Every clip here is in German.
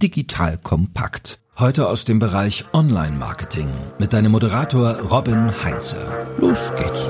digital kompakt. Heute aus dem Bereich Online-Marketing mit deinem Moderator Robin Heinze. Los geht's.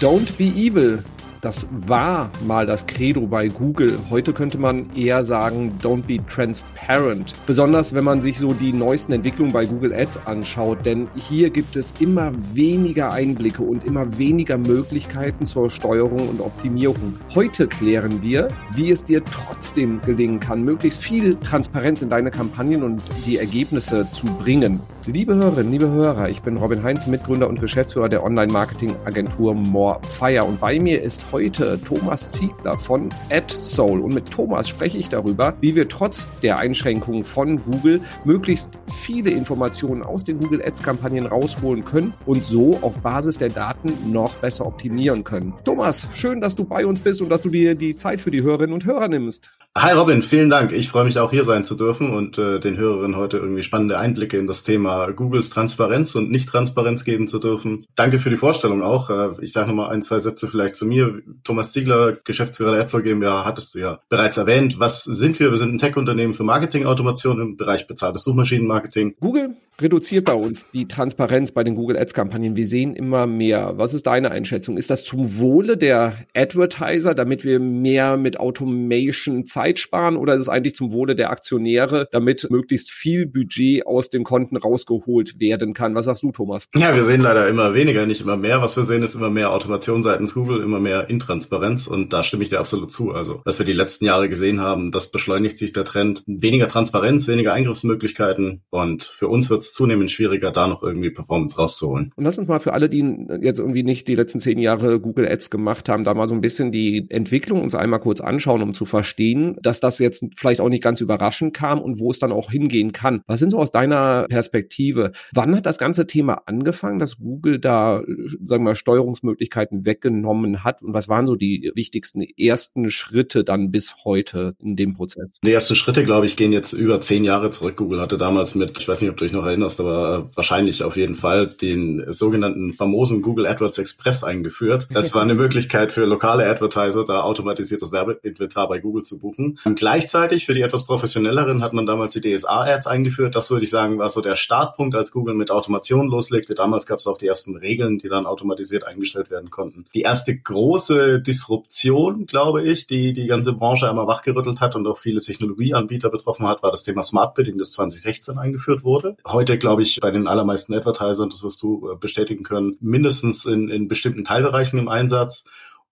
Don't be evil. Das war mal das Credo bei Google. Heute könnte man eher sagen, don't be transparent. Besonders wenn man sich so die neuesten Entwicklungen bei Google Ads anschaut, denn hier gibt es immer weniger Einblicke und immer weniger Möglichkeiten zur Steuerung und Optimierung. Heute klären wir, wie es dir trotzdem gelingen kann, möglichst viel Transparenz in deine Kampagnen und die Ergebnisse zu bringen. Liebe Hörerinnen, liebe Hörer, ich bin Robin Heinz, Mitgründer und Geschäftsführer der Online-Marketing-Agentur Morefire und bei mir ist heute Thomas Ziegler von AdSoul und mit Thomas spreche ich darüber, wie wir trotz der Einschränkungen von Google möglichst viele Informationen aus den Google Ads-Kampagnen rausholen können und so auf Basis der Daten noch besser optimieren können. Thomas, schön, dass du bei uns bist und dass du dir die Zeit für die Hörerinnen und Hörer nimmst. Hi Robin, vielen Dank. Ich freue mich auch hier sein zu dürfen und äh, den Hörerinnen heute irgendwie spannende Einblicke in das Thema Googles Transparenz und Nicht-Transparenz geben zu dürfen. Danke für die Vorstellung auch. Äh, ich sage nochmal ein, zwei Sätze vielleicht zu mir. Thomas Ziegler, Geschäftsführer der Herzog GmbH, hattest du ja bereits erwähnt. Was sind wir? Wir sind ein Tech-Unternehmen für Marketing-Automation im Bereich bezahltes Suchmaschinenmarketing. Google reduziert bei uns die Transparenz bei den Google Ads Kampagnen. Wir sehen immer mehr. Was ist deine Einschätzung? Ist das zum Wohle der Advertiser, damit wir mehr mit Automation Zeit sparen oder ist es eigentlich zum Wohle der Aktionäre, damit möglichst viel Budget aus den Konten rausgeholt werden kann? Was sagst du, Thomas? Ja, wir sehen leider immer weniger, nicht immer mehr. Was wir sehen, ist immer mehr Automation seitens Google, immer mehr Intransparenz und da stimme ich dir absolut zu. Also, was wir die letzten Jahre gesehen haben, das beschleunigt sich der Trend. Weniger Transparenz, weniger Eingriffsmöglichkeiten und für uns wird es zunehmend schwieriger, da noch irgendwie Performance rauszuholen. Und lass uns mal für alle, die jetzt irgendwie nicht die letzten zehn Jahre Google Ads gemacht haben, da mal so ein bisschen die Entwicklung uns einmal kurz anschauen, um zu verstehen, dass das jetzt vielleicht auch nicht ganz überraschend kam und wo es dann auch hingehen kann. Was sind so aus deiner Perspektive? Wann hat das ganze Thema angefangen, dass Google da, sagen wir mal, Steuerungsmöglichkeiten weggenommen hat? Und was waren so die wichtigsten ersten Schritte dann bis heute in dem Prozess? Die ersten Schritte, glaube ich, gehen jetzt über zehn Jahre zurück. Google hatte damals mit, ich weiß nicht, ob du dich noch erinnerst, aber wahrscheinlich auf jeden Fall den sogenannten famosen Google AdWords Express eingeführt. Das war eine Möglichkeit für lokale Advertiser, da automatisiertes Werbeinventar bei Google zu buchen. Und gleichzeitig für die etwas professionelleren hat man damals die DSA-Ads eingeführt. Das würde ich sagen, war so der Startpunkt, als Google mit Automation loslegte. Damals gab es auch die ersten Regeln, die dann automatisiert eingestellt werden konnten. Die erste große Disruption, glaube ich, die die ganze Branche einmal wachgerüttelt hat und auch viele Technologieanbieter betroffen hat, war das Thema Smart Bidding, das 2016 eingeführt wurde. Heute, glaube ich, bei den allermeisten Advertisern, das wirst du äh, bestätigen können, mindestens in, in bestimmten Teilbereichen im Einsatz.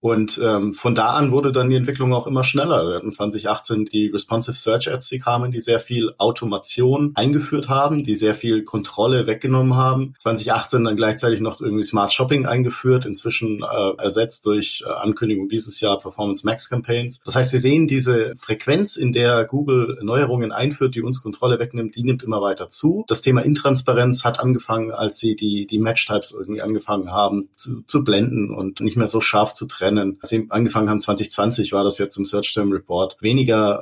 Und ähm, von da an wurde dann die Entwicklung auch immer schneller. Wir hatten 2018 die Responsive Search Ads, die kamen, die sehr viel Automation eingeführt haben, die sehr viel Kontrolle weggenommen haben. 2018 dann gleichzeitig noch irgendwie Smart Shopping eingeführt, inzwischen äh, ersetzt durch äh, Ankündigung dieses Jahr Performance Max Campaigns. Das heißt, wir sehen diese Frequenz, in der Google Neuerungen einführt, die uns Kontrolle wegnimmt, die nimmt immer weiter zu. Das Thema Intransparenz hat angefangen, als sie die, die Match-Types irgendwie angefangen haben zu, zu blenden und nicht mehr so scharf zu trennen Rennen. Als sie angefangen haben 2020, war das jetzt im Search Term Report, weniger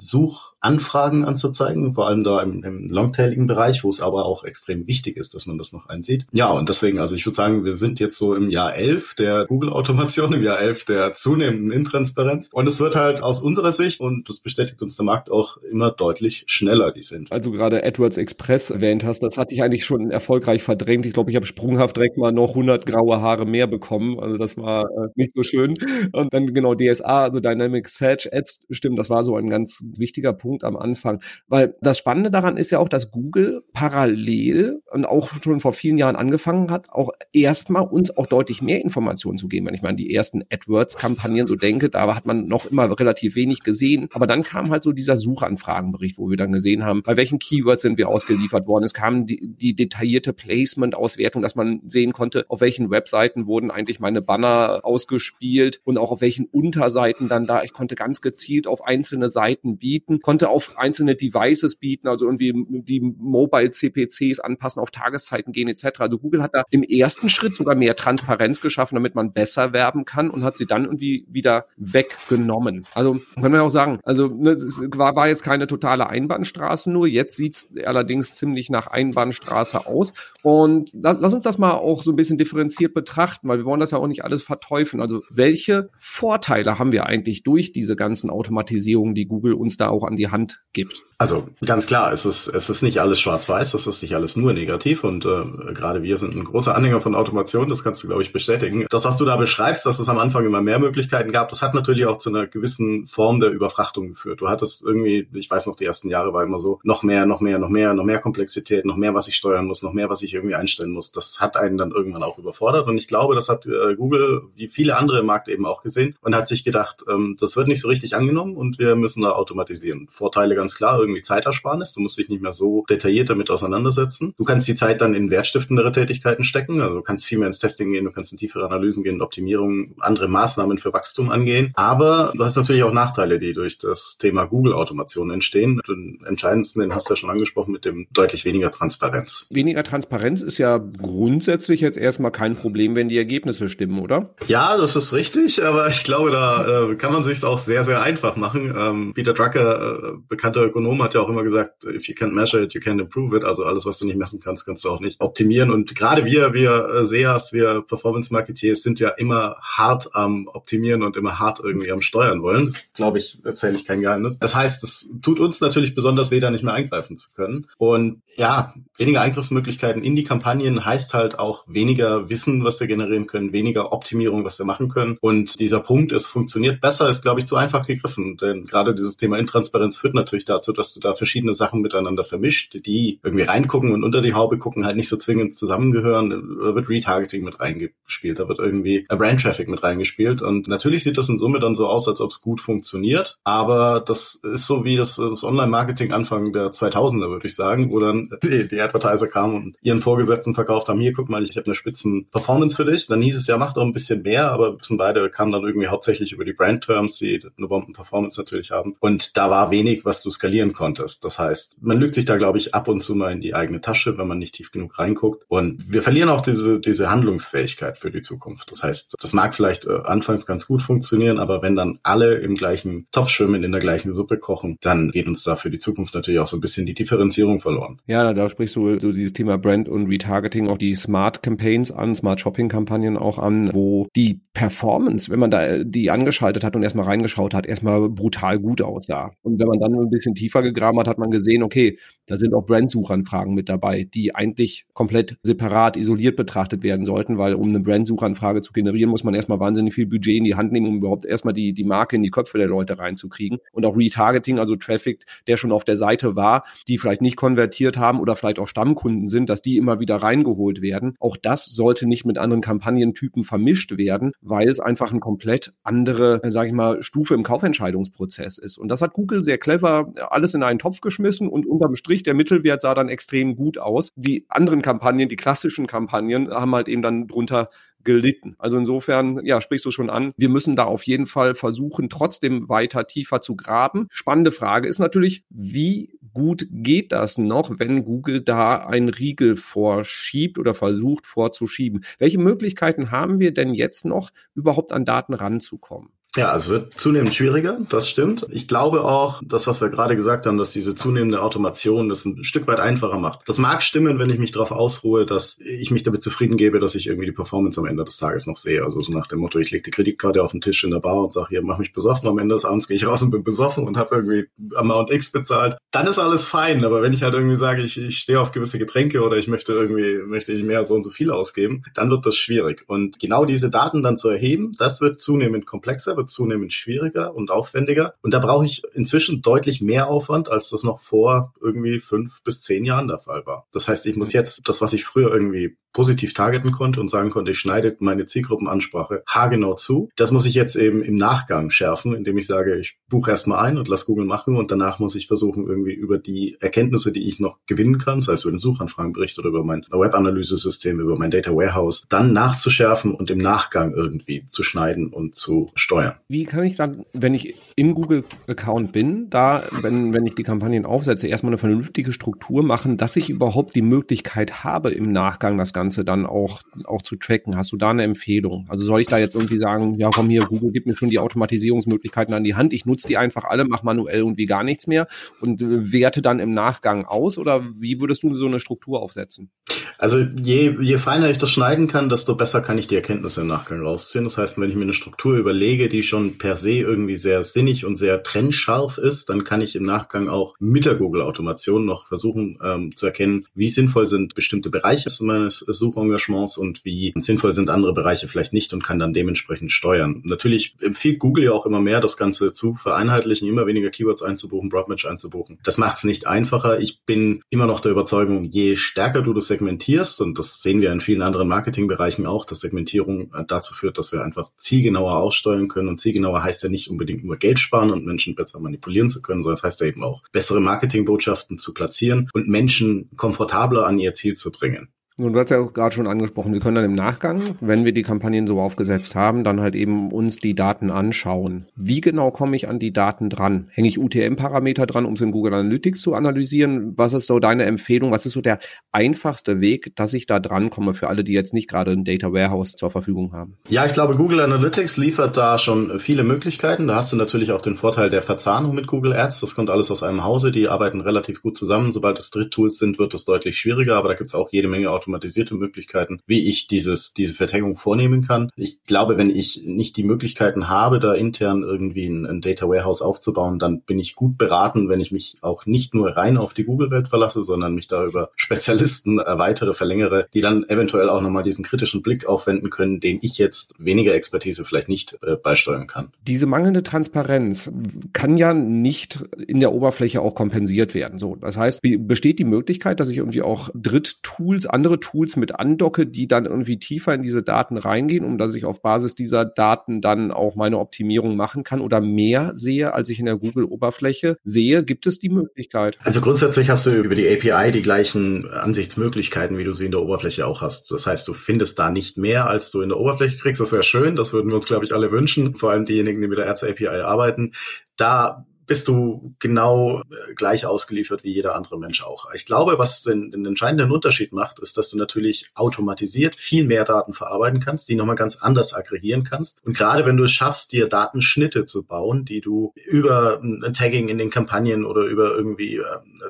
Suchanfragen anzuzeigen, vor allem da im, im longtailigen Bereich, wo es aber auch extrem wichtig ist, dass man das noch einsieht. Ja, und deswegen, also ich würde sagen, wir sind jetzt so im Jahr 11 der Google-Automation, im Jahr 11 der zunehmenden Intransparenz. Und es wird halt aus unserer Sicht, und das bestätigt uns der Markt auch, immer deutlich schneller die sind. Also gerade AdWords Express erwähnt hast, das hatte ich eigentlich schon erfolgreich verdrängt. Ich glaube, ich habe sprunghaft direkt mal noch 100 graue Haare mehr bekommen. Also das war äh, nicht so schön. Und dann genau DSA, also Dynamic Search Ads, stimmt, das war so ein ganz wichtiger Punkt am Anfang. Weil das Spannende daran ist ja auch, dass Google parallel und auch schon vor vielen Jahren angefangen hat, auch erstmal uns auch deutlich mehr Informationen zu geben. Wenn ich mal an die ersten AdWords-Kampagnen so denke, da hat man noch immer relativ wenig gesehen. Aber dann kam halt so dieser Suchanfragenbericht, wo wir dann gesehen haben, bei welchen Keywords sind wir ausgeliefert worden. Es kam die, die detaillierte Placement-Auswertung, dass man sehen konnte, auf welchen Webseiten wurden eigentlich meine Banner ausgespielt und auch auf welchen Unterseiten dann da. Ich konnte ganz gezielt auf einzelne Seiten bieten, konnte konnte auf einzelne Devices bieten, also irgendwie die Mobile CPCs anpassen, auf Tageszeiten gehen etc. Also Google hat da im ersten Schritt sogar mehr Transparenz geschaffen, damit man besser werben kann und hat sie dann irgendwie wieder weggenommen. Also können wir auch sagen, also ne, es war, war jetzt keine totale Einbahnstraße nur, jetzt sieht es allerdings ziemlich nach Einbahnstraße aus. Und lass uns das mal auch so ein bisschen differenziert betrachten, weil wir wollen das ja auch nicht alles verteufeln. Also welche Vorteile haben wir eigentlich durch diese ganzen Automatisierungen, die Google uns da auch an die Hand gibt? Also ganz klar, es ist, es ist nicht alles schwarz-weiß, es ist nicht alles nur negativ und äh, gerade wir sind ein großer Anhänger von Automation, das kannst du, glaube ich, bestätigen. Das, was du da beschreibst, dass es am Anfang immer mehr Möglichkeiten gab, das hat natürlich auch zu einer gewissen Form der Überfrachtung geführt. Du hattest irgendwie, ich weiß noch, die ersten Jahre war immer so, noch mehr, noch mehr, noch mehr, noch mehr Komplexität, noch mehr, was ich steuern muss, noch mehr, was ich irgendwie einstellen muss. Das hat einen dann irgendwann auch überfordert und ich glaube, das hat äh, Google, wie viele andere im Markt eben auch gesehen und hat sich gedacht, ähm, das wird nicht so richtig angenommen und wir müssen da automatisieren. Vorteile ganz klar, irgendwie Zeitersparnis. Du musst dich nicht mehr so detailliert damit auseinandersetzen. Du kannst die Zeit dann in wertstiftendere Tätigkeiten stecken. Also du kannst viel mehr ins Testing gehen, du kannst in tiefere Analysen gehen, Optimierung, andere Maßnahmen für Wachstum angehen. Aber du hast natürlich auch Nachteile, die durch das Thema Google-Automation entstehen. Den entscheidendsten, den hast du ja schon angesprochen, mit dem deutlich weniger Transparenz. Weniger Transparenz ist ja grundsätzlich jetzt erstmal kein Problem, wenn die Ergebnisse stimmen, oder? Ja, das ist richtig, aber ich glaube, da äh, kann man sich auch sehr, sehr einfach machen. Ähm, Peter Drucker, äh, bekannter Ökonom, hat ja auch immer gesagt, if you can't measure it, you can't improve it. Also alles, was du nicht messen kannst, kannst du auch nicht optimieren. Und gerade wir, wir äh, SEAs, wir Performance Marketeers sind ja immer hart am Optimieren und immer hart irgendwie am Steuern wollen. Glaube ich, erzähle ich kein Geheimnis. Das heißt, es tut uns natürlich besonders weh, da nicht mehr eingreifen zu können. Und ja, weniger Eingriffsmöglichkeiten in die Kampagnen heißt halt auch weniger Wissen, was wir generieren können, weniger Optimierung, was wir machen können. Und dieser Punkt, es funktioniert besser, ist, glaube ich, zu einfach gegriffen. Denn gerade dieses Thema Intransparenz führt natürlich dazu, dass du da verschiedene Sachen miteinander vermischt, die irgendwie reingucken und unter die Haube gucken, halt nicht so zwingend zusammengehören. Da wird Retargeting mit reingespielt, da wird irgendwie Brand Traffic mit reingespielt. Und natürlich sieht das in Summe dann so aus, als ob es gut funktioniert. Aber das ist so wie das, das Online-Marketing Anfang der 2000er, würde ich sagen, wo dann die, die Advertiser kamen und ihren Vorgesetzten verkauft haben, hier, guck mal, ich habe eine spitzen Performance für dich. Dann hieß es ja, mach doch ein bisschen mehr, aber wissen beide kamen dann irgendwie hauptsächlich über die Brand-Terms, die eine Bomben-Performance natürlich haben. Und da war wenig, was du skalieren konntest. Das heißt, man lügt sich da, glaube ich, ab und zu mal in die eigene Tasche, wenn man nicht tief genug reinguckt. Und wir verlieren auch diese, diese Handlungsfähigkeit für die Zukunft. Das heißt, das mag vielleicht äh, anfangs ganz gut funktionieren, aber wenn dann alle im gleichen Topf schwimmen, in der gleichen Suppe kochen, dann geht uns da für die Zukunft natürlich auch so ein bisschen die Differenzierung verloren. Ja, da, sprichst du so dieses Thema Brand und Retargeting, auch die Smart Campaigns an, Smart Shopping Kampagnen auch an, wo die Performance, wenn man da die angeschaltet hat und erstmal reingeschaut hat, erstmal brutal gut aussah. Und wenn man dann ein bisschen tiefer gegraben hat, hat man gesehen, okay, da sind auch Brandsuchanfragen mit dabei, die eigentlich komplett separat, isoliert betrachtet werden sollten, weil um eine Brandsuchanfrage zu generieren, muss man erstmal wahnsinnig viel Budget in die Hand nehmen, um überhaupt erstmal die, die Marke in die Köpfe der Leute reinzukriegen. Und auch Retargeting, also Traffic, der schon auf der Seite war, die vielleicht nicht konvertiert haben oder vielleicht auch Stammkunden sind, dass die immer wieder reingeholt werden. Auch das sollte nicht mit anderen Kampagnentypen vermischt werden, weil es einfach eine komplett andere, sage ich mal, Stufe im Kaufentscheidungsprozess ist. Und das hat Google sehr clever alles in einen Topf geschmissen und unterm Strich der Mittelwert sah dann extrem gut aus. Die anderen Kampagnen, die klassischen Kampagnen, haben halt eben dann drunter gelitten. Also insofern, ja, sprichst du schon an. Wir müssen da auf jeden Fall versuchen, trotzdem weiter tiefer zu graben. Spannende Frage ist natürlich, wie gut geht das noch, wenn Google da einen Riegel vorschiebt oder versucht vorzuschieben? Welche Möglichkeiten haben wir denn jetzt noch, überhaupt an Daten ranzukommen? Ja, also wird zunehmend schwieriger, das stimmt. Ich glaube auch, das, was wir gerade gesagt haben, dass diese zunehmende Automation das ein Stück weit einfacher macht. Das mag stimmen, wenn ich mich darauf ausruhe, dass ich mich damit zufrieden gebe, dass ich irgendwie die Performance am Ende des Tages noch sehe. Also so nach dem Motto, ich lege die Kreditkarte auf den Tisch in der Bar und sage, hier, mach mich besoffen. Am Ende des Abends gehe ich raus und bin besoffen und habe irgendwie Amount X bezahlt. Dann ist alles fein. Aber wenn ich halt irgendwie sage, ich, ich stehe auf gewisse Getränke oder ich möchte irgendwie, möchte ich mehr als so und so viel ausgeben, dann wird das schwierig. Und genau diese Daten dann zu erheben, das wird zunehmend komplexer, wird zunehmend schwieriger und aufwendiger. Und da brauche ich inzwischen deutlich mehr Aufwand, als das noch vor irgendwie fünf bis zehn Jahren der Fall war. Das heißt, ich muss jetzt das, was ich früher irgendwie positiv targeten konnte und sagen konnte, ich schneide meine Zielgruppenansprache haargenau zu. Das muss ich jetzt eben im Nachgang schärfen, indem ich sage, ich buche erstmal ein und lass Google machen und danach muss ich versuchen, irgendwie über die Erkenntnisse, die ich noch gewinnen kann, sei es über den Suchanfragenbericht oder über mein Web-Analyse-System, über mein Data Warehouse, dann nachzuschärfen und im Nachgang irgendwie zu schneiden und zu steuern. Wie kann ich dann, wenn ich im Google-Account bin, da, wenn, wenn ich die Kampagnen aufsetze, erstmal eine vernünftige Struktur machen, dass ich überhaupt die Möglichkeit habe, im Nachgang das Ganze dann auch, auch zu tracken? Hast du da eine Empfehlung? Also soll ich da jetzt irgendwie sagen, ja komm hier, Google gibt mir schon die Automatisierungsmöglichkeiten an die Hand, ich nutze die einfach alle, mache manuell irgendwie gar nichts mehr und äh, werte dann im Nachgang aus? Oder wie würdest du so eine Struktur aufsetzen? Also je, je feiner ich das schneiden kann, desto besser kann ich die Erkenntnisse im Nachgang rausziehen. Das heißt, wenn ich mir eine Struktur überlege, die schon per se irgendwie sehr sinnig und sehr trennscharf ist, dann kann ich im Nachgang auch mit der Google-Automation noch versuchen ähm, zu erkennen, wie sinnvoll sind bestimmte Bereiche meines Suchengagements und wie sinnvoll sind andere Bereiche vielleicht nicht und kann dann dementsprechend steuern. Natürlich empfiehlt Google ja auch immer mehr, das Ganze zu vereinheitlichen, immer weniger Keywords einzubuchen, Broadmatch einzubuchen. Das macht es nicht einfacher. Ich bin immer noch der Überzeugung, je stärker du das segmentierst, und das sehen wir in vielen anderen Marketingbereichen auch, dass Segmentierung äh, dazu führt, dass wir einfach zielgenauer aussteuern können. Und zielgenauer heißt ja nicht unbedingt nur Geld sparen und Menschen besser manipulieren zu können, sondern es das heißt ja eben auch, bessere Marketingbotschaften zu platzieren und Menschen komfortabler an ihr Ziel zu bringen. Nun, du hast ja auch gerade schon angesprochen, wir können dann im Nachgang, wenn wir die Kampagnen so aufgesetzt haben, dann halt eben uns die Daten anschauen. Wie genau komme ich an die Daten dran? Hänge ich UTM-Parameter dran, um es in Google Analytics zu analysieren? Was ist so deine Empfehlung? Was ist so der einfachste Weg, dass ich da dran komme für alle, die jetzt nicht gerade ein Data Warehouse zur Verfügung haben? Ja, ich glaube, Google Analytics liefert da schon viele Möglichkeiten. Da hast du natürlich auch den Vorteil der Verzahnung mit Google Ads. Das kommt alles aus einem Hause. Die arbeiten relativ gut zusammen. Sobald es Dritttools sind, wird es deutlich schwieriger, aber da gibt es auch jede Menge automatisierte Möglichkeiten, wie ich dieses, diese Vertaggung vornehmen kann. Ich glaube, wenn ich nicht die Möglichkeiten habe, da intern irgendwie ein, ein Data Warehouse aufzubauen, dann bin ich gut beraten, wenn ich mich auch nicht nur rein auf die Google-Welt verlasse, sondern mich da über Spezialisten erweitere, verlängere, die dann eventuell auch nochmal diesen kritischen Blick aufwenden können, den ich jetzt weniger Expertise vielleicht nicht äh, beisteuern kann. Diese mangelnde Transparenz kann ja nicht in der Oberfläche auch kompensiert werden. So, das heißt, besteht die Möglichkeit, dass ich irgendwie auch Dritttools, andere Tools Tools mit andocke, die dann irgendwie tiefer in diese Daten reingehen, um dass ich auf Basis dieser Daten dann auch meine Optimierung machen kann oder mehr sehe, als ich in der Google-Oberfläche sehe? Gibt es die Möglichkeit? Also grundsätzlich hast du über die API die gleichen Ansichtsmöglichkeiten, wie du sie in der Oberfläche auch hast. Das heißt, du findest da nicht mehr, als du in der Oberfläche kriegst. Das wäre schön. Das würden wir uns, glaube ich, alle wünschen. Vor allem diejenigen, die mit der Ads API arbeiten. Da bist du genau äh, gleich ausgeliefert wie jeder andere Mensch auch. Ich glaube, was den, den entscheidenden Unterschied macht, ist, dass du natürlich automatisiert viel mehr Daten verarbeiten kannst, die nochmal ganz anders aggregieren kannst. Und gerade wenn du es schaffst, dir Datenschnitte zu bauen, die du über ein Tagging in den Kampagnen oder über irgendwie äh,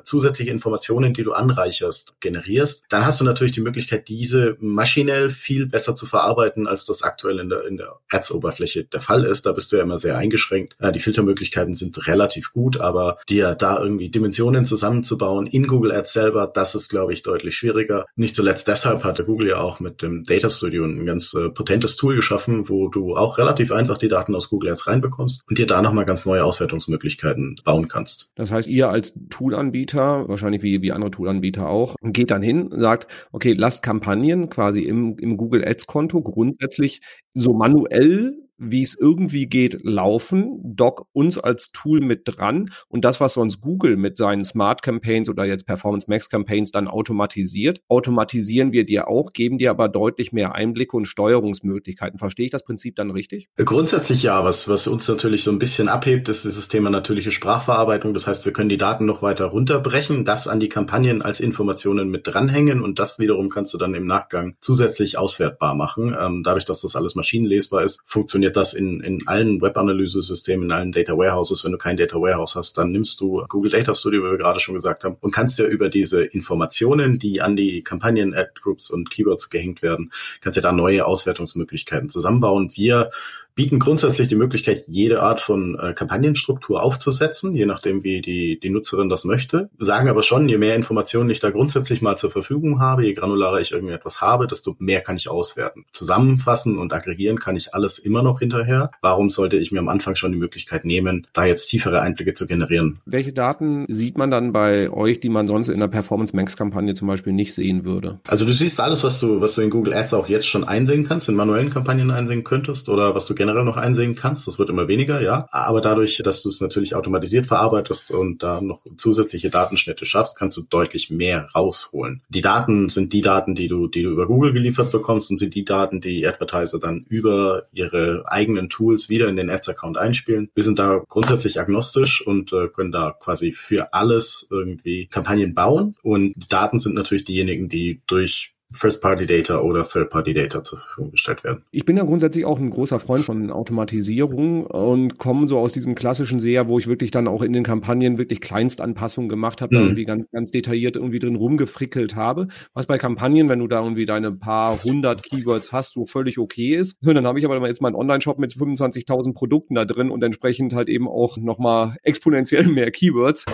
zusätzliche Informationen, die du anreicherst, generierst, dann hast du natürlich die Möglichkeit, diese maschinell viel besser zu verarbeiten, als das aktuell in der, in der Ads-Oberfläche der Fall ist. Da bist du ja immer sehr eingeschränkt. Äh, die Filtermöglichkeiten sind relativ relativ gut, aber dir da irgendwie Dimensionen zusammenzubauen in Google Ads selber, das ist, glaube ich, deutlich schwieriger. Nicht zuletzt deshalb hatte Google ja auch mit dem Data Studio ein ganz äh, potentes Tool geschaffen, wo du auch relativ einfach die Daten aus Google Ads reinbekommst und dir da nochmal ganz neue Auswertungsmöglichkeiten bauen kannst. Das heißt, ihr als Toolanbieter, wahrscheinlich wie, wie andere Toolanbieter auch, geht dann hin, sagt, okay, lasst Kampagnen quasi im, im Google Ads Konto grundsätzlich so manuell wie es irgendwie geht, laufen, Doc uns als Tool mit dran und das, was sonst Google mit seinen Smart Campaigns oder jetzt Performance Max Campaigns dann automatisiert, automatisieren wir dir auch, geben dir aber deutlich mehr Einblicke und Steuerungsmöglichkeiten. Verstehe ich das Prinzip dann richtig? Grundsätzlich ja. Was, was uns natürlich so ein bisschen abhebt, ist dieses Thema natürliche Sprachverarbeitung. Das heißt, wir können die Daten noch weiter runterbrechen, das an die Kampagnen als Informationen mit dranhängen und das wiederum kannst du dann im Nachgang zusätzlich auswertbar machen. Ähm, dadurch, dass das alles maschinenlesbar ist, funktioniert funktioniert das in, in allen Web-Analyse-Systemen, in allen Data Warehouses. Wenn du kein Data Warehouse hast, dann nimmst du Google Data Studio, wie wir gerade schon gesagt haben, und kannst ja über diese Informationen, die an die Kampagnen, Ad-Groups und Keywords gehängt werden, kannst ja da neue Auswertungsmöglichkeiten zusammenbauen. Wir bieten grundsätzlich die Möglichkeit, jede Art von äh, Kampagnenstruktur aufzusetzen, je nachdem, wie die, die Nutzerin das möchte. Sagen aber schon, je mehr Informationen ich da grundsätzlich mal zur Verfügung habe, je granularer ich irgendetwas habe, desto mehr kann ich auswerten. Zusammenfassen und aggregieren kann ich alles immer noch hinterher. Warum sollte ich mir am Anfang schon die Möglichkeit nehmen, da jetzt tiefere Einblicke zu generieren? Welche Daten sieht man dann bei euch, die man sonst in der Performance Max Kampagne zum Beispiel nicht sehen würde? Also du siehst alles, was du, was du in Google Ads auch jetzt schon einsehen kannst, in manuellen Kampagnen einsehen könntest oder was du gerne generell noch einsehen kannst. Das wird immer weniger, ja. Aber dadurch, dass du es natürlich automatisiert verarbeitest und da noch zusätzliche Datenschnitte schaffst, kannst du deutlich mehr rausholen. Die Daten sind die Daten, die du, die du über Google geliefert bekommst und sind die Daten, die Advertiser dann über ihre eigenen Tools wieder in den Ads-Account einspielen. Wir sind da grundsätzlich agnostisch und äh, können da quasi für alles irgendwie Kampagnen bauen. Und Daten sind natürlich diejenigen, die durch First-Party-Data oder Third-Party-Data zur Verfügung gestellt werden. Ich bin ja grundsätzlich auch ein großer Freund von Automatisierung und komme so aus diesem klassischen Seher, wo ich wirklich dann auch in den Kampagnen wirklich Kleinstanpassungen gemacht habe, mhm. da irgendwie ganz, ganz detailliert irgendwie drin rumgefrickelt habe. Was bei Kampagnen, wenn du da irgendwie deine paar hundert Keywords hast, so völlig okay ist. Dann habe ich aber jetzt mal einen Online-Shop mit 25.000 Produkten da drin und entsprechend halt eben auch nochmal exponentiell mehr Keywords.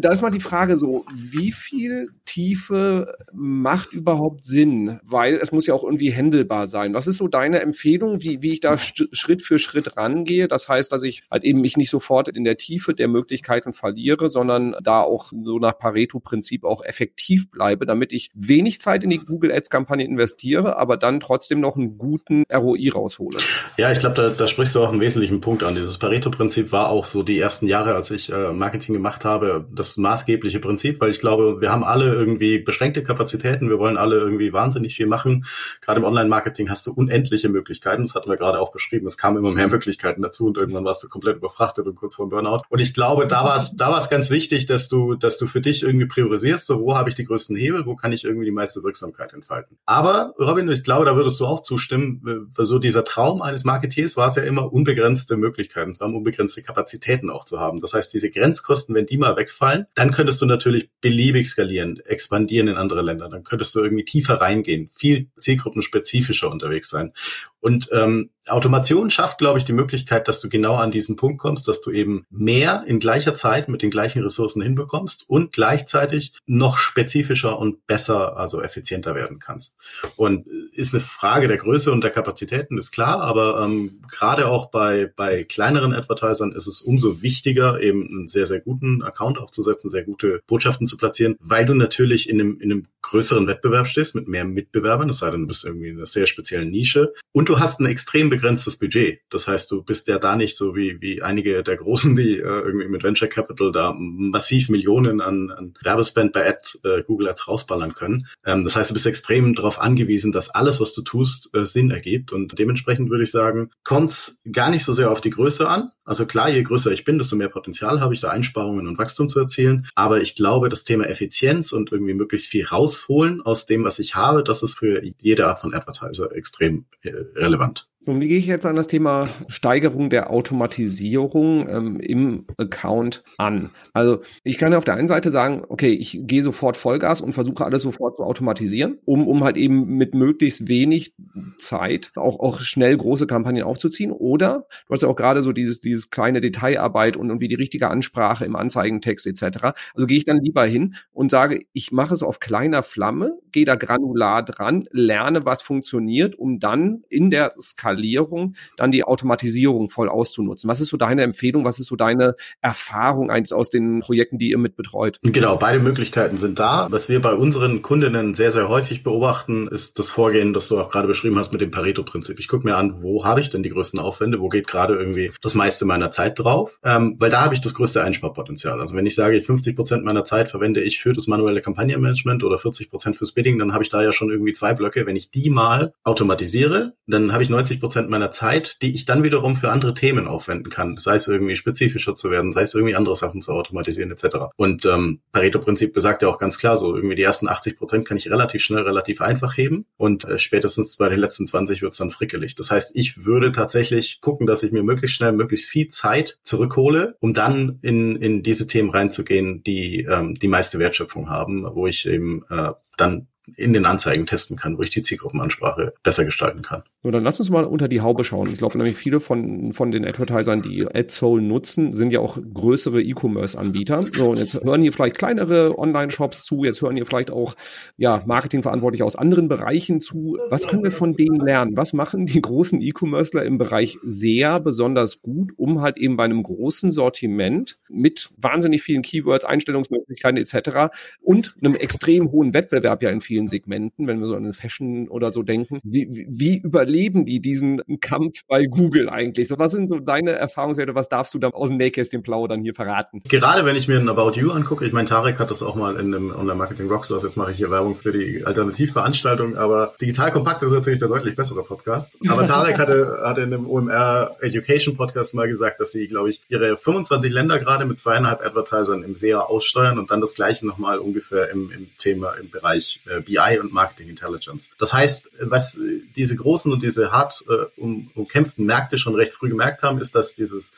Da ist mal die Frage so, wie viel Tiefe macht überhaupt Sinn Sinn, weil es muss ja auch irgendwie händelbar sein. Was ist so deine Empfehlung, wie, wie ich da Schritt für Schritt rangehe? Das heißt, dass ich halt eben mich nicht sofort in der Tiefe der Möglichkeiten verliere, sondern da auch so nach Pareto-Prinzip auch effektiv bleibe, damit ich wenig Zeit in die Google Ads-Kampagne investiere, aber dann trotzdem noch einen guten ROI raushole. Ja, ich glaube, da, da sprichst du auch einen wesentlichen Punkt an. Dieses Pareto-Prinzip war auch so die ersten Jahre, als ich äh, Marketing gemacht habe, das maßgebliche Prinzip, weil ich glaube, wir haben alle irgendwie beschränkte Kapazitäten, wir wollen alle irgendwie wahnsinnig viel machen. Gerade im Online-Marketing hast du unendliche Möglichkeiten. Das hatten wir gerade auch beschrieben. Es kamen immer mehr Möglichkeiten dazu und irgendwann warst du komplett überfrachtet und kurz vor Burnout. Und ich glaube, da war es da war es ganz wichtig, dass du, dass du für dich irgendwie priorisierst, so wo habe ich die größten Hebel, wo kann ich irgendwie die meiste Wirksamkeit entfalten. Aber Robin, ich glaube, da würdest du auch zustimmen, für so dieser Traum eines Marketeers war es ja immer unbegrenzte Möglichkeiten zu haben, unbegrenzte Kapazitäten auch zu haben. Das heißt, diese Grenzkosten, wenn die mal wegfallen, dann könntest du natürlich beliebig skalieren, expandieren in andere Länder. Dann könntest du irgendwie tiefer reingehen, viel zielgruppenspezifischer unterwegs sein. Und ähm, Automation schafft, glaube ich, die Möglichkeit, dass du genau an diesen Punkt kommst, dass du eben mehr in gleicher Zeit mit den gleichen Ressourcen hinbekommst und gleichzeitig noch spezifischer und besser, also effizienter werden kannst. Und ist eine Frage der Größe und der Kapazitäten, ist klar, aber ähm, gerade auch bei, bei kleineren Advertisern ist es umso wichtiger, eben einen sehr, sehr guten Account aufzusetzen, sehr gute Botschaften zu platzieren, weil du natürlich in einem, in einem größeren Wettbewerb stehst mit mehr Mitbewerbern, es sei denn, du bist irgendwie in einer sehr speziellen Nische und du hast ein extrem begrenztes Budget. Das heißt, du bist ja da nicht so wie, wie einige der Großen, die äh, irgendwie mit Venture Capital da massiv Millionen an, an Werbespend bei Ad, äh, Google Ads rausballern können. Ähm, das heißt, du bist extrem darauf angewiesen, dass alles, was du tust, äh, Sinn ergibt. Und dementsprechend würde ich sagen, kommt gar nicht so sehr auf die Größe an. Also klar, je größer ich bin, desto mehr Potenzial habe ich da Einsparungen und Wachstum zu erzielen. Aber ich glaube, das Thema Effizienz und irgendwie möglichst viel rausholen aus dem, was ich habe, das ist für jede Art von Advertiser extrem äh, relevant. Und wie gehe ich jetzt an das Thema Steigerung der Automatisierung ähm, im Account an? Also ich kann ja auf der einen Seite sagen, okay, ich gehe sofort Vollgas und versuche alles sofort zu automatisieren, um, um halt eben mit möglichst wenig Zeit auch, auch schnell große Kampagnen aufzuziehen. Oder du hast ja auch gerade so dieses, dieses kleine Detailarbeit und, und wie die richtige Ansprache im Anzeigentext etc. Also gehe ich dann lieber hin und sage, ich mache es auf kleiner Flamme, gehe da granular dran, lerne, was funktioniert, um dann in der Skalierung Skalierung dann die Automatisierung voll auszunutzen. Was ist so deine Empfehlung? Was ist so deine Erfahrung aus den Projekten, die ihr mit betreut? Genau, beide Möglichkeiten sind da. Was wir bei unseren Kundinnen sehr, sehr häufig beobachten, ist das Vorgehen, das du auch gerade beschrieben hast mit dem Pareto-Prinzip. Ich gucke mir an, wo habe ich denn die größten Aufwände? Wo geht gerade irgendwie das meiste meiner Zeit drauf? Ähm, weil da habe ich das größte Einsparpotenzial. Also wenn ich sage, 50 Prozent meiner Zeit verwende ich für das manuelle Kampagnenmanagement oder 40 Prozent fürs Bidding, dann habe ich da ja schon irgendwie zwei Blöcke. Wenn ich die mal automatisiere, dann habe ich 90 Prozent meiner Zeit, die ich dann wiederum für andere Themen aufwenden kann. Sei es irgendwie spezifischer zu werden, sei es irgendwie andere Sachen zu automatisieren etc. Und ähm, Pareto-Prinzip besagt ja auch ganz klar so, irgendwie die ersten 80 Prozent kann ich relativ schnell, relativ einfach heben und äh, spätestens bei den letzten 20 wird es dann frickelig. Das heißt, ich würde tatsächlich gucken, dass ich mir möglichst schnell, möglichst viel Zeit zurückhole, um dann in, in diese Themen reinzugehen, die ähm, die meiste Wertschöpfung haben, wo ich eben äh, dann in den Anzeigen testen kann, wo ich die Zielgruppenansprache besser gestalten kann. So, dann lass uns mal unter die Haube schauen. Ich glaube nämlich viele von, von den Advertisern, die AdSoul nutzen, sind ja auch größere E-Commerce-Anbieter. So, und jetzt hören hier vielleicht kleinere Online-Shops zu, jetzt hören hier vielleicht auch ja, Marketingverantwortliche aus anderen Bereichen zu. Was können wir von denen lernen? Was machen die großen E-Commercer im Bereich sehr besonders gut, um halt eben bei einem großen Sortiment mit wahnsinnig vielen Keywords, Einstellungsmöglichkeiten etc. und einem extrem hohen Wettbewerb ja in vielen Segmenten, wenn wir so an Fashion oder so denken. Wie, wie über überleben die diesen Kampf bei Google eigentlich? So, was sind so deine Erfahrungswerte? Was darfst du da aus dem Nähkästchen plaudern hier verraten? Gerade wenn ich mir ein About You angucke, ich meine, Tarek hat das auch mal in einem Online-Marketing Rockstars, jetzt mache ich hier Werbung für die Alternativveranstaltung, aber Digital Kompakt ist natürlich der deutlich bessere Podcast. Aber Tarek hatte, hatte in einem OMR Education Podcast mal gesagt, dass sie, glaube ich, ihre 25 Länder gerade mit zweieinhalb Advertisern im SEA aussteuern und dann das gleiche nochmal ungefähr im, im Thema, im Bereich äh, BI und Marketing Intelligence. Das heißt, was diese großen diese hart äh, um, umkämpften Märkte schon recht früh gemerkt haben, ist, dass dieses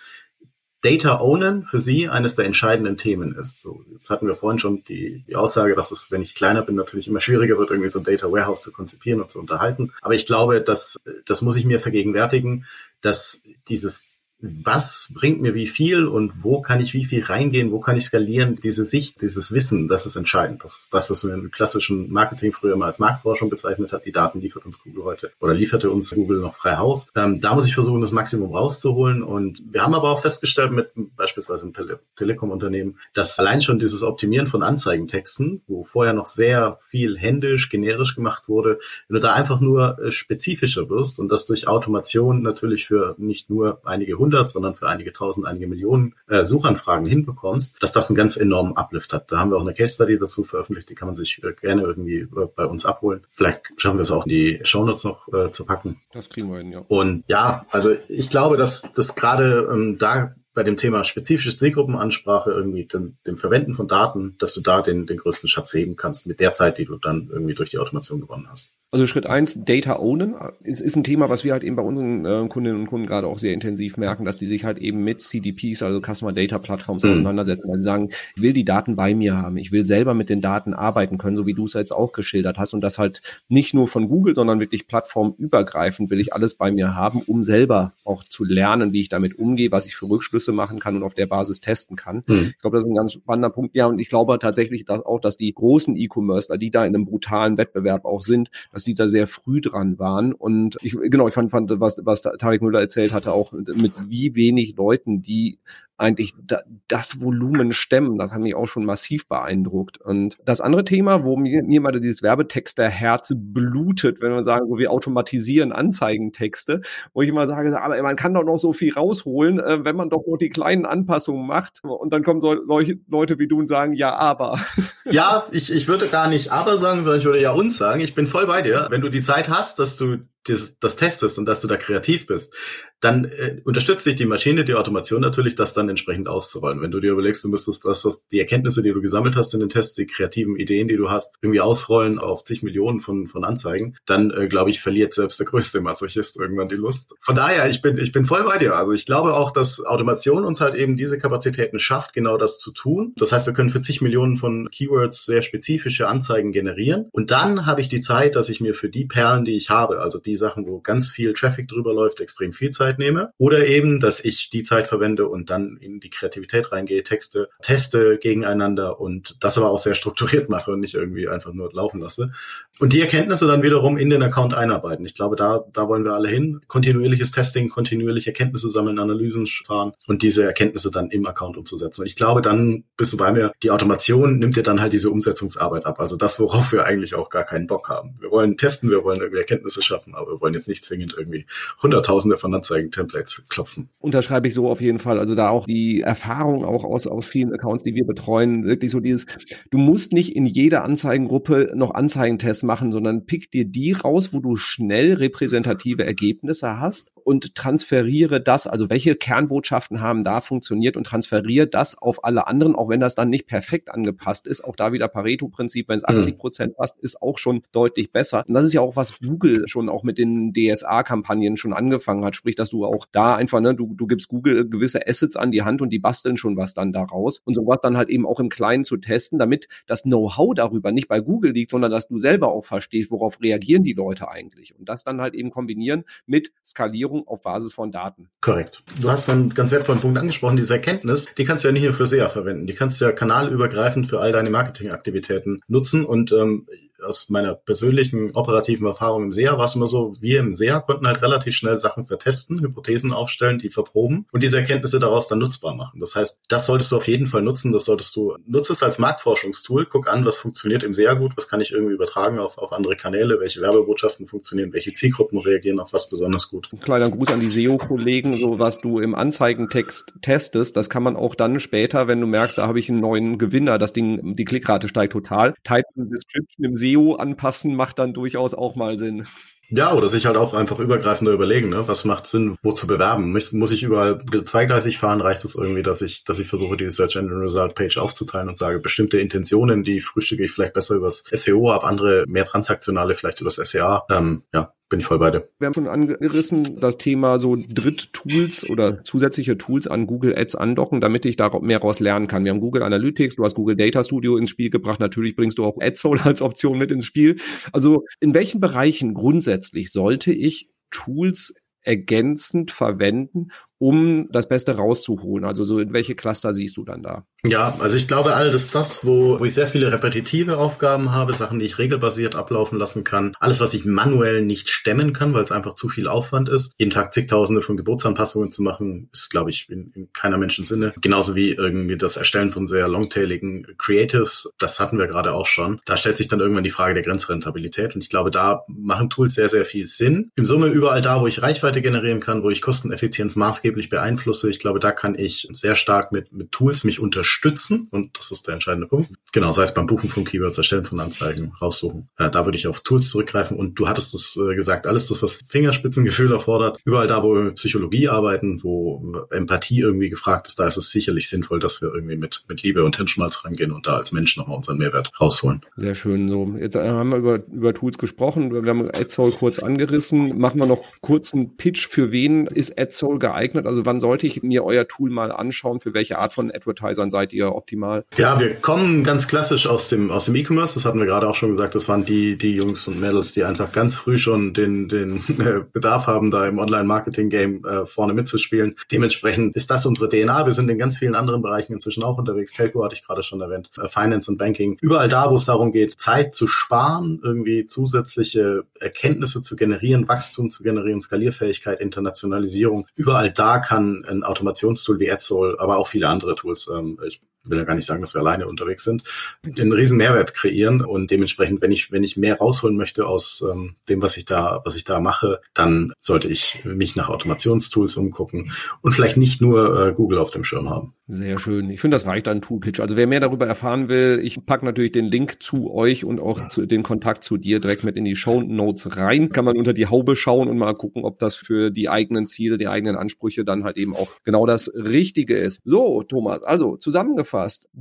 Data Ownen für sie eines der entscheidenden Themen ist. So, jetzt hatten wir vorhin schon die, die Aussage, dass es, wenn ich kleiner bin, natürlich immer schwieriger wird, irgendwie so ein Data Warehouse zu konzipieren und zu unterhalten. Aber ich glaube, dass, das muss ich mir vergegenwärtigen, dass dieses was bringt mir wie viel und wo kann ich wie viel reingehen, wo kann ich skalieren, diese Sicht, dieses Wissen, das ist entscheidend. Das ist das, was man im klassischen Marketing früher mal als Marktforschung bezeichnet hat. Die Daten liefert uns Google heute oder lieferte uns Google noch frei Haus. Ähm, da muss ich versuchen, das Maximum rauszuholen. Und wir haben aber auch festgestellt mit beispielsweise einem Tele Telekom-Unternehmen, dass allein schon dieses Optimieren von Anzeigentexten, wo vorher noch sehr viel händisch, generisch gemacht wurde, wenn du da einfach nur äh, spezifischer wirst und das durch Automation natürlich für nicht nur einige hundert hundert, sondern für einige tausend, einige Millionen äh, Suchanfragen hinbekommst, dass das einen ganz enormen Uplift hat. Da haben wir auch eine Case Study dazu veröffentlicht, die kann man sich äh, gerne irgendwie äh, bei uns abholen. Vielleicht schaffen wir es auch in die Show Notes noch äh, zu packen. Das kriegen wir hin, ja. Und ja, also ich glaube, dass das gerade ähm, da bei dem Thema spezifische Zielgruppenansprache irgendwie dem, dem Verwenden von Daten, dass du da den, den größten Schatz heben kannst mit der Zeit, die du dann irgendwie durch die Automation gewonnen hast. Also Schritt eins, Data Ownen, ist, ist ein Thema, was wir halt eben bei unseren äh, Kundinnen und Kunden gerade auch sehr intensiv merken, dass die sich halt eben mit CDPs, also Customer Data Plattforms mhm. auseinandersetzen, weil sie sagen, ich will die Daten bei mir haben, ich will selber mit den Daten arbeiten können, so wie du es jetzt auch geschildert hast und das halt nicht nur von Google, sondern wirklich plattformübergreifend will ich alles bei mir haben, um selber auch zu lernen, wie ich damit umgehe, was ich für Rückschlüsse machen kann und auf der Basis testen kann. Mhm. Ich glaube, das ist ein ganz spannender Punkt. Ja, und ich glaube tatsächlich dass auch, dass die großen E-Commercer, die da in einem brutalen Wettbewerb auch sind, dass die da sehr früh dran waren. Und ich, genau, ich fand, fand was, was Tarek Müller erzählt hatte, auch mit wie wenig Leuten, die eigentlich da, das Volumen stemmen. Das hat mich auch schon massiv beeindruckt. Und das andere Thema, wo mir, mir mal dieses Werbetexter-Herz blutet, wenn wir sagen, wo wir automatisieren Anzeigentexte, wo ich immer sage, aber man kann doch noch so viel rausholen, äh, wenn man doch nur die kleinen Anpassungen macht. Und dann kommen so Leute wie du und sagen, ja, aber. Ja, ich, ich würde gar nicht aber sagen, sondern ich würde ja uns sagen. Ich bin voll bei dir. Wenn du die Zeit hast, dass du das, das testest und dass du da kreativ bist, dann äh, unterstützt sich die Maschine, die Automation natürlich, das dann entsprechend auszurollen. Wenn du dir überlegst, du müsstest das, was die Erkenntnisse, die du gesammelt hast in den Tests, die kreativen Ideen, die du hast, irgendwie ausrollen auf zig Millionen von, von Anzeigen, dann äh, glaube ich, verliert selbst der größte Masochist irgendwann die Lust. Von daher, ich bin, ich bin voll bei dir. Also ich glaube auch, dass Automation uns halt eben diese Kapazitäten schafft, genau das zu tun. Das heißt, wir können für zig Millionen von Keywords sehr spezifische Anzeigen generieren. Und dann habe ich die Zeit, dass ich mir für die Perlen, die ich habe, also die Sachen, wo ganz viel Traffic drüber läuft, extrem viel Zeit nehme. Oder eben, dass ich die Zeit verwende und dann in die Kreativität reingehe, Texte teste gegeneinander und das aber auch sehr strukturiert mache und nicht irgendwie einfach nur laufen lasse. Und die Erkenntnisse dann wiederum in den Account einarbeiten. Ich glaube, da, da wollen wir alle hin. Kontinuierliches Testing, kontinuierliche Erkenntnisse sammeln, Analysen fahren und diese Erkenntnisse dann im Account umzusetzen. Und ich glaube, dann bist du bei mir, die Automation nimmt dir dann halt diese Umsetzungsarbeit ab. Also das, worauf wir eigentlich auch gar keinen Bock haben. Wir wollen testen, wir wollen irgendwie Erkenntnisse schaffen, aber wir wollen jetzt nicht zwingend irgendwie Hunderttausende von Anzeigen-Templates klopfen. Unterschreibe ich so auf jeden Fall. Also da auch die Erfahrung auch aus, aus vielen Accounts, die wir betreuen, wirklich so dieses, du musst nicht in jeder Anzeigengruppe noch Anzeigentests machen, sondern pick dir die raus, wo du schnell repräsentative Ergebnisse hast und transferiere das, also welche Kernbotschaften haben da funktioniert und transferiere das auf alle anderen, auch wenn das dann nicht perfekt angepasst ist. Auch da wieder Pareto-Prinzip, wenn es 80 mhm. Prozent passt, ist auch schon deutlich besser. Und das ist ja auch, was Google schon auch mit den DSA-Kampagnen schon angefangen hat. Sprich, dass du auch da einfach, ne, du, du gibst Google gewisse Assets an die Hand und die basteln schon was dann daraus. Und sowas dann halt eben auch im Kleinen zu testen, damit das Know-how darüber nicht bei Google liegt, sondern dass du selber auch verstehst, worauf reagieren die Leute eigentlich. Und das dann halt eben kombinieren mit Skalierung auf Basis von Daten. Korrekt. Du hast einen ganz wertvollen Punkt angesprochen, diese Erkenntnis, die kannst du ja nicht nur für SEA verwenden, die kannst du ja kanalübergreifend für all deine Marketingaktivitäten nutzen und ähm, aus meiner persönlichen operativen Erfahrung im SEA war es immer so, wir im SEA konnten halt relativ schnell Sachen vertesten, Hypothesen aufstellen, die verproben und diese Erkenntnisse daraus dann nutzbar machen. Das heißt, das solltest du auf jeden Fall nutzen, das solltest du, nutze es als Marktforschungstool, guck an, was funktioniert im SEA gut, was kann ich irgendwie übertragen auf, auf andere Kanäle, welche Werbebotschaften funktionieren, welche Zielgruppen reagieren auf was besonders gut. Ein kleiner Gruß an die SEO-Kollegen, so was du im Anzeigentext testest, das kann man auch dann später, wenn du merkst, da habe ich einen neuen Gewinner, das Ding, die Klickrate steigt total. Title Description im SEO anpassen macht dann durchaus auch mal Sinn. Ja, oder sich halt auch einfach übergreifender überlegen, ne? was macht Sinn, wo zu bewerben. Muss, muss ich überall zweigleisig fahren? Reicht es irgendwie, dass ich, dass ich versuche, die Search Engine Result Page aufzuteilen und sage, bestimmte Intentionen, die frühstücke ich vielleicht besser übers SEO ab, andere mehr transaktionale vielleicht übers SEA. Ähm, ja, bin ich voll bei dir. Wir haben schon angerissen das Thema so Dritttools oder zusätzliche Tools an Google Ads andocken, damit ich da mehr raus lernen kann. Wir haben Google Analytics, du hast Google Data Studio ins Spiel gebracht. Natürlich bringst du auch AdSole als Option mit ins Spiel. Also in welchen Bereichen grundsätzlich sollte ich Tools ergänzend verwenden, um das Beste rauszuholen? Also so in welche Cluster siehst du dann da? Ja, also ich glaube, all das, das wo, wo ich sehr viele repetitive Aufgaben habe, Sachen, die ich regelbasiert ablaufen lassen kann, alles, was ich manuell nicht stemmen kann, weil es einfach zu viel Aufwand ist, jeden Tag zigtausende von Geburtsanpassungen zu machen, ist, glaube ich, in, in keiner Menschen Sinne. Genauso wie irgendwie das Erstellen von sehr longtailigen Creatives, das hatten wir gerade auch schon. Da stellt sich dann irgendwann die Frage der Grenzrentabilität und ich glaube, da machen Tools sehr, sehr viel Sinn. Im Summe überall da, wo ich Reichweite generieren kann, wo ich Kosteneffizienz maßgeblich maßgeblich beeinflusse. Ich glaube, da kann ich sehr stark mit, mit Tools mich unterstützen und das ist der entscheidende Punkt. Genau, sei es beim Buchen von Keywords, Erstellen von Anzeigen, raussuchen. Äh, da würde ich auf Tools zurückgreifen und du hattest es äh, gesagt, alles das, was Fingerspitzengefühl erfordert, überall da, wo wir mit Psychologie arbeiten, wo Empathie irgendwie gefragt ist, da ist es sicherlich sinnvoll, dass wir irgendwie mit, mit Liebe und Hirnschmalz rangehen und da als Mensch nochmal unseren Mehrwert rausholen. Sehr schön. So, jetzt äh, haben wir über, über Tools gesprochen. Wir haben AdSol kurz angerissen. Machen wir noch kurz einen Pitch. Für wen ist AdSol geeignet? Geeignet? Also wann sollte ich mir euer Tool mal anschauen? Für welche Art von Advertisern seid ihr optimal? Ja, wir kommen ganz klassisch aus dem aus dem E-Commerce. Das hatten wir gerade auch schon gesagt. Das waren die die Jungs und Mädels, die einfach ganz früh schon den den äh, Bedarf haben, da im Online-Marketing-Game äh, vorne mitzuspielen. Dementsprechend ist das unsere DNA. Wir sind in ganz vielen anderen Bereichen inzwischen auch unterwegs. Telco hatte ich gerade schon erwähnt, äh, Finance und Banking. Überall da, wo es darum geht, Zeit zu sparen, irgendwie zusätzliche Erkenntnisse zu generieren, Wachstum zu generieren, Skalierfähigkeit, Internationalisierung. Überall da kann ein Automationstool wie AdSol, aber auch viele andere Tools, ähm, ich will ja gar nicht sagen, dass wir alleine unterwegs sind, den riesen Mehrwert kreieren und dementsprechend, wenn ich wenn ich mehr rausholen möchte aus ähm, dem, was ich da was ich da mache, dann sollte ich mich nach Automationstools umgucken und vielleicht nicht nur äh, Google auf dem Schirm haben. Sehr schön. Ich finde, das reicht an Toolpitch. Also wer mehr darüber erfahren will, ich packe natürlich den Link zu euch und auch zu, den Kontakt zu dir direkt mit in die Show Notes rein. Kann man unter die Haube schauen und mal gucken, ob das für die eigenen Ziele, die eigenen Ansprüche dann halt eben auch genau das Richtige ist. So, Thomas, also zusammengefasst.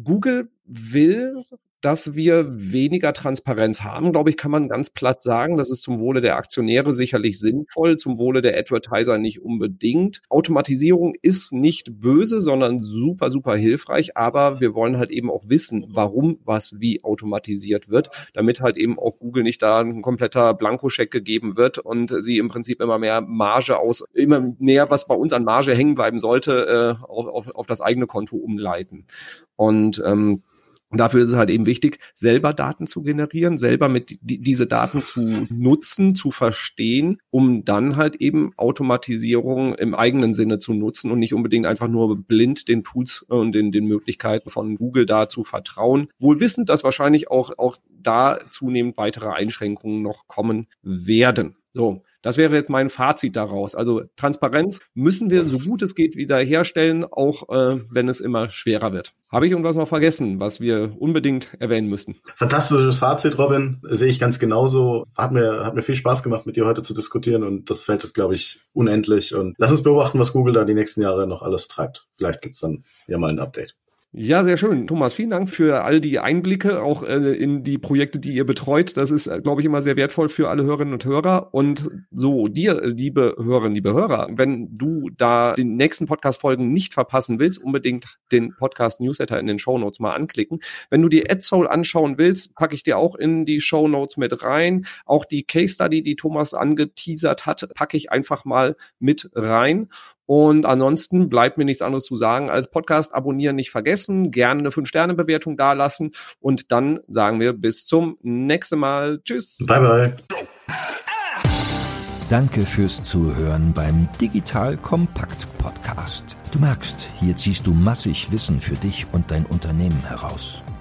Google will dass wir weniger Transparenz haben, glaube ich, kann man ganz platt sagen. Das ist zum Wohle der Aktionäre sicherlich sinnvoll, zum Wohle der Advertiser nicht unbedingt. Automatisierung ist nicht böse, sondern super, super hilfreich. Aber wir wollen halt eben auch wissen, warum was wie automatisiert wird, damit halt eben auch Google nicht da ein kompletter Blankoscheck gegeben wird und sie im Prinzip immer mehr Marge aus, immer mehr, was bei uns an Marge hängen bleiben sollte, äh, auf, auf, auf das eigene Konto umleiten. Und ähm, und dafür ist es halt eben wichtig, selber Daten zu generieren, selber mit die, diese Daten zu nutzen, zu verstehen, um dann halt eben Automatisierung im eigenen Sinne zu nutzen und nicht unbedingt einfach nur blind den Tools und den, den Möglichkeiten von Google da zu vertrauen. Wohl wissend, dass wahrscheinlich auch, auch da zunehmend weitere Einschränkungen noch kommen werden. So, das wäre jetzt mein Fazit daraus. Also Transparenz müssen wir so gut es geht wieder herstellen, auch äh, wenn es immer schwerer wird. Habe ich irgendwas noch vergessen, was wir unbedingt erwähnen müssten? Fantastisches Fazit, Robin. Sehe ich ganz genauso. Hat mir, hat mir viel Spaß gemacht, mit dir heute zu diskutieren und das Feld ist, glaube ich, unendlich. Und lass uns beobachten, was Google da die nächsten Jahre noch alles treibt. Vielleicht gibt's dann ja mal ein Update. Ja, sehr schön. Thomas, vielen Dank für all die Einblicke, auch äh, in die Projekte, die ihr betreut. Das ist, äh, glaube ich, immer sehr wertvoll für alle Hörerinnen und Hörer. Und so, dir, liebe Hörerinnen, liebe Hörer, wenn du da den nächsten Podcast-Folgen nicht verpassen willst, unbedingt den Podcast-Newsletter in den Show Notes mal anklicken. Wenn du die AdSoul anschauen willst, packe ich dir auch in die Show Notes mit rein. Auch die Case Study, die Thomas angeteasert hat, packe ich einfach mal mit rein. Und ansonsten bleibt mir nichts anderes zu sagen als Podcast abonnieren nicht vergessen, gerne eine 5-Sterne-Bewertung dalassen und dann sagen wir bis zum nächsten Mal. Tschüss. Bye, bye. Danke fürs Zuhören beim Digital Kompakt Podcast. Du merkst, hier ziehst du massig Wissen für dich und dein Unternehmen heraus.